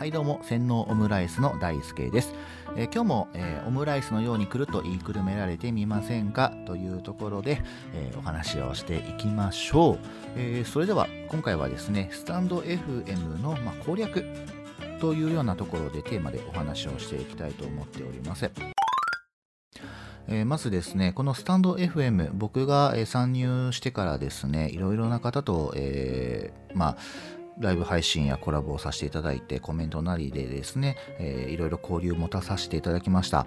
はいどうも洗脳オムライスの大輔です、えー今日も、えーオムライスのように来ると言いくるめられてみませんか？というところで、えーお話をしていきましょう、えそれでは今回はですねスタンド FM の、まあ、攻略というようなところでテーマでお話をしていきたいと思っております。えまずですね、このスタンド FM、僕が、え参入してからですね、いろいろな方と、えーまあ、ライブ配信やコラボをさせていただいて、コメントなりでですね、えーいろいろ交流を持たさせていただきました。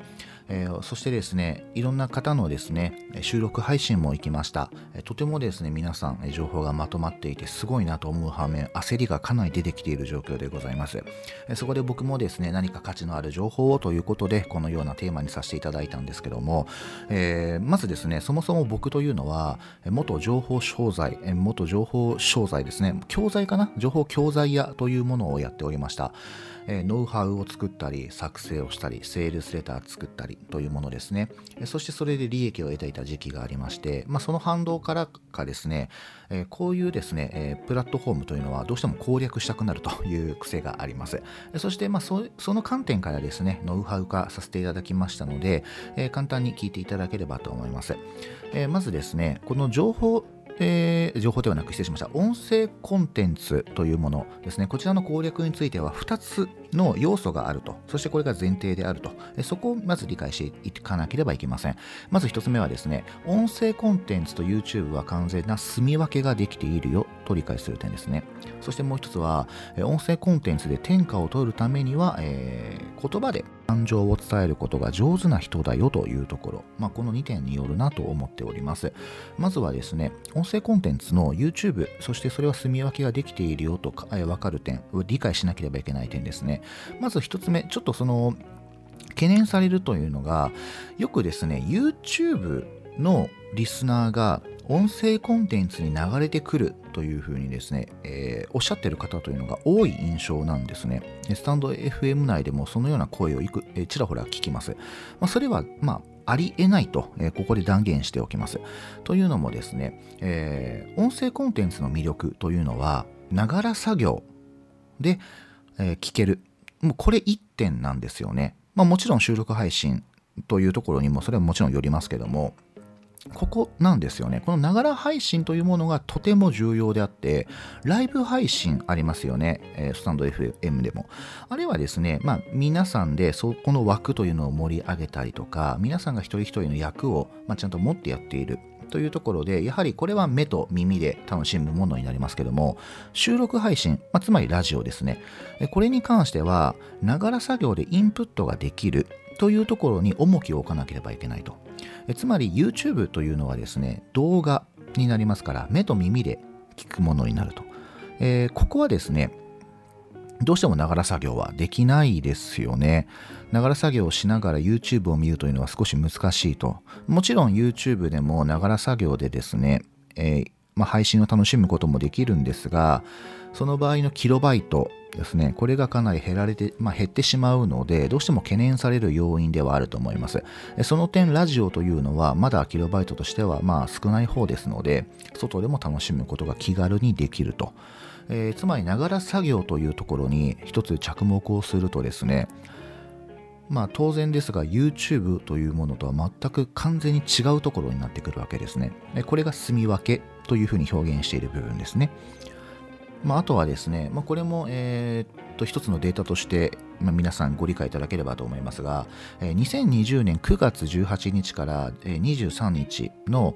えーそしてですね、いろんな方のですね、収録配信も行きました。えとてもですね、皆さん、情報がまとまっていて、すごいなと思う反面、焦りがかなり出てきている状況でございます。えそこで僕もですね、何か価値のある情報をということで、このようなテーマにさせていただいたんですけども、えーまずですね、そもそも僕というのは、元情報商材、元情報商材ですね、教材かな？情報教材屋というものをやっておりました。えーノウハウを作ったり、作成をしたり、セールスレター作ったりというものですね。えそしてそれで利益を得ていた時期がありまして、まあ、その反動からかですね、えーこういうですね、えープラットフォームというのはどうしても攻略したくなるという癖があります。そして、まあ、そその観点からですね、ノウハウ化させていただきましたので、えー簡単に聞いていただければと思います。えまずですね、この情報え情報ではなく失礼しました。音声コンテンツというものですね。こちらの攻略については2つの要素があると。そしてこれが前提であると。そこをまず理解していかなければいけません。まず1つ目はですね音声コンテンツと YouTube は完全な住み分けができているよと理解する点ですね。そしてもう1つは音声コンテンツで天下を取るためには、えー言葉で感情を伝えることが上手な人だよというところ、まあ、この2点によるなと思っておりますまずはですね、音声コンテンツの YouTube、そしてそれは住み分けができているよとかえーわかる点、理解しなければいけない点ですね。まず一つ目、ちょっとその、懸念されるというのが、よくですね、YouTube のリスナーが音声コンテンツに流れてくるというふうにですね、えーおっしゃってる方というのが多い印象なんですね。スタンド FM 内でもそのような声をいく、えーちらほら聞きます。まあ、それは、まあ、ありえないと、えーここで断言しておきます。というのもですね、えー音声コンテンツの魅力というのは、ながら作業で、えー聞ける。もうこれ一点なんですよね。まあもちろん収録配信というところにもそれはもちろんよりますけども、ここなんですよね。このながら配信というものがとても重要であって、ライブ配信ありますよね。えースタンド FM でも。あれはですね、まあ皆さんでそこの枠というのを盛り上げたりとか、皆さんが一人一人の役を、まあ、ちゃんと持ってやっている。というところで、やはりこれは目と耳で楽しむものになりますけども、収録配信、まあ、つまりラジオですね。これに関しては、ながら作業でインプットができるというところに重きを置かなければいけないと。えつまり YouTube というのはですね、動画になりますから、目と耳で聞くものになると。えーここはですね、どうしてもながら作業はできないですよね。ながら作業をしながら YouTube を見るというのは少し難しいと。もちろん YouTube でもながら作業でですね、えーまあ、配信を楽しむこともできるんですが、その場合のキロバイトですね、これがかなり減られて、まあ、減ってしまうので、どうしても懸念される要因ではあると思います。その点、ラジオというのは、まだキロバイトとしてはまあ少ない方ですので、外でも楽しむことが気軽にできると。えーつまり、ながら作業というところに一つ着目をするとですね、まあ当然ですが YouTube というものとは全く完全に違うところになってくるわけですね。これが住み分けというふうに表現している部分ですね。まあ、あとはですね、まあ、これも、えっと一つのデータとして、まあ、皆さんご理解いただければと思いますが、えー2020年9月18日から23日の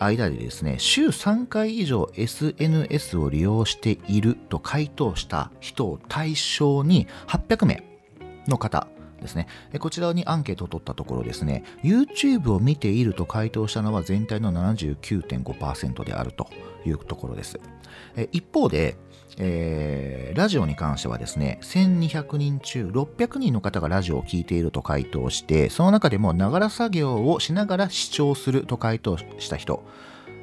間でですね、週3回以上 SNS を利用していると回答した人を対象に800名の方ですね。こちらにアンケートを取ったところですね、YouTube を見ていると回答したのは全体の79.5%であるというところです。一方で、えーラジオに関してはですね、1200人中600人の方がラジオを聞いていると回答して、その中でもながら作業をしながら視聴すると回答した人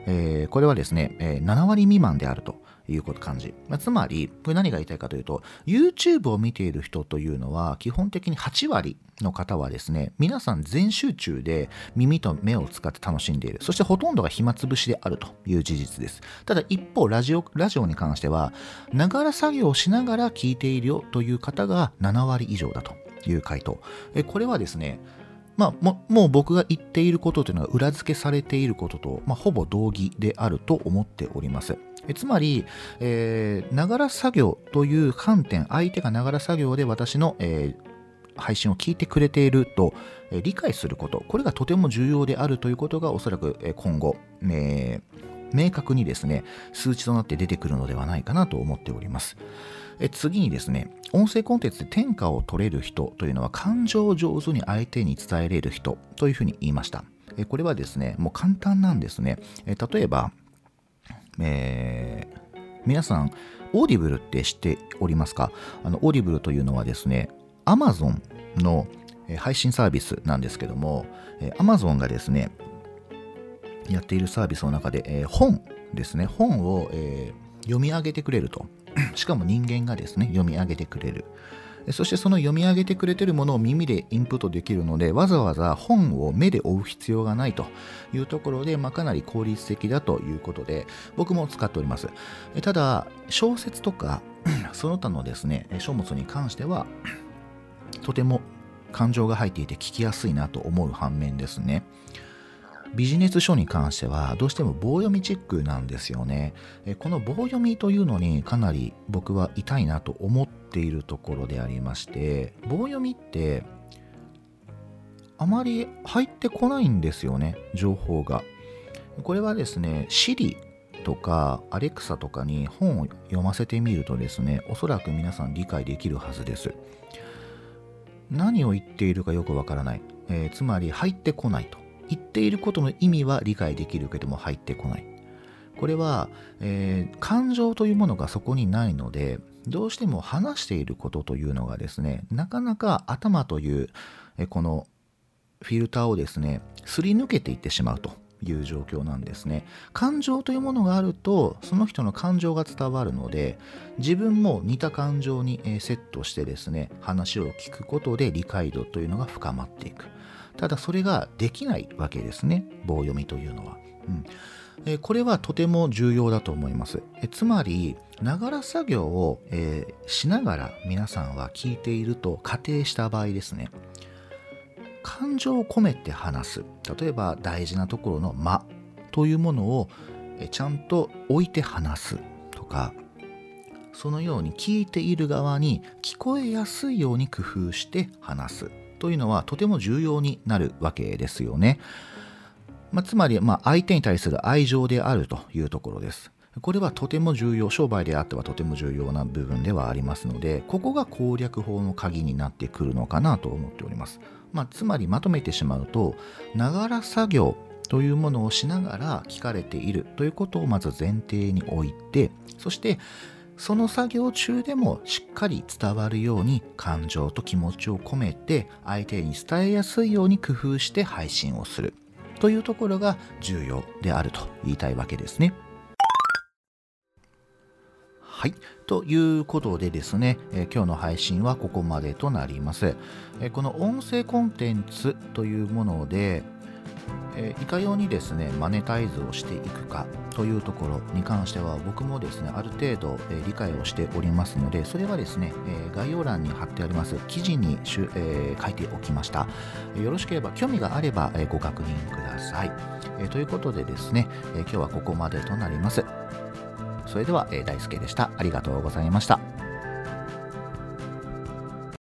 えー、これはですね、え、7割未満であるという感じ、まあ、つまりこれ何が言いたいかというと YouTube を見ている人というのは基本的に8割の方はですね皆さん全集中で耳と目を使って楽しんでいる。そしてほとんどが暇つぶしであるという事実です。ただ一方ラジオラジオに関してはながら作業をしながら聞いているよという方が7割以上だという回答。これはですねまあ、ももう僕が言っていることというのは裏付けされていることと、まあ、ほぼ同義であると思っております。えつまり、えながら作業という観点、相手がながら作業で私の、えー、配信を聞いてくれていると、えー、理解すること、これがとても重要であるということがおそらく、えー、今後、え明確にですね、数値となって出てくるのではないかなと思っております。え次にですね、音声コンテンツで天下を取れる人というのは感情を上手に相手に伝えれる人というふうに言いました。えこれはですね、もう簡単なんですね。え例えば、えー、皆さん、 Audible って知っておりますか？あの Audible というのはですね、Amazon の配信サービスなんですけども、Amazon がですね、やっているサービスの中で、えー、本ですね、本を、えー、読み上げてくれると。しかも人間がですね、読み上げてくれる。そしてその読み上げてくれてるものを耳でインプットできるので、わざわざ本を目で追う必要がないというところで、まあ、かなり効率的だということで、僕も使っております。ただ、小説とか、その他のですね、書物に関しては、とても感情が入っていて聞きやすいなと思う反面ですね。ビジネス書に関してはどうしても棒読みチックなんですよね。この棒読みというのにかなり僕は痛いなと思っているところでありまして棒読みってあまり入ってこないんですよね情報が。これはですね Siri とか Alexa とかに本を読ませてみるとですねおそらく皆さん理解できるはずです。何を言っているかよくわからない、えー、つまり入ってこないと言っていることの意味は理解できるけども入ってこない。これは、えー、感情というものがそこにないので、どうしても話していることというのがですね、なかなか頭という、えこのフィルターをですね、すり抜けていってしまうという状況なんですね。感情というものがあると、その人の感情が伝わるので、自分も似た感情にセットしてですね、話を聞くことで理解度というのが深まっていく。ただそれができないわけですね棒読みというのは。うんえこれはとても重要だと思います。えつまり、ながら作業を、えー、しながら皆さんは聞いていると仮定した場合ですね。感情を込めて話す。例えば大事なところの間というものをえちゃんと置いて話すとか、そのように聞いている側に聞こえやすいように工夫して話す。というのはとても重要になるわけですよね。まあ、つまり、まあ、相手に対する愛情であるというところです。これはとても重要、商売であってはとても重要な部分ではありますので、ここが攻略法の鍵になってくるのかなと思っております。まあ、つまりまとめてしまうと、ながら作業というものをしながら聞かれているということをまず前提に置いて、そしてその作業中でもしっかり伝わるように感情と気持ちを込めて相手に伝えやすいように工夫して配信をするというところが重要であると言いたいわけですね。はい。ということでですね、え、今日の配信はここまでとなります。え、この音声コンテンツというもので、えー、いかようにですねマネタイズをしていくかというところに関しては僕もですねある程度、えー、理解をしておりますのでそれはですね、えー、概要欄に貼ってあります記事にしゅ、え書いておきました、よろしければ興味があれば、えご確認ください、えということでですね、え今日はここまでとなります。それでは、え大輔でした。ありがとうございました。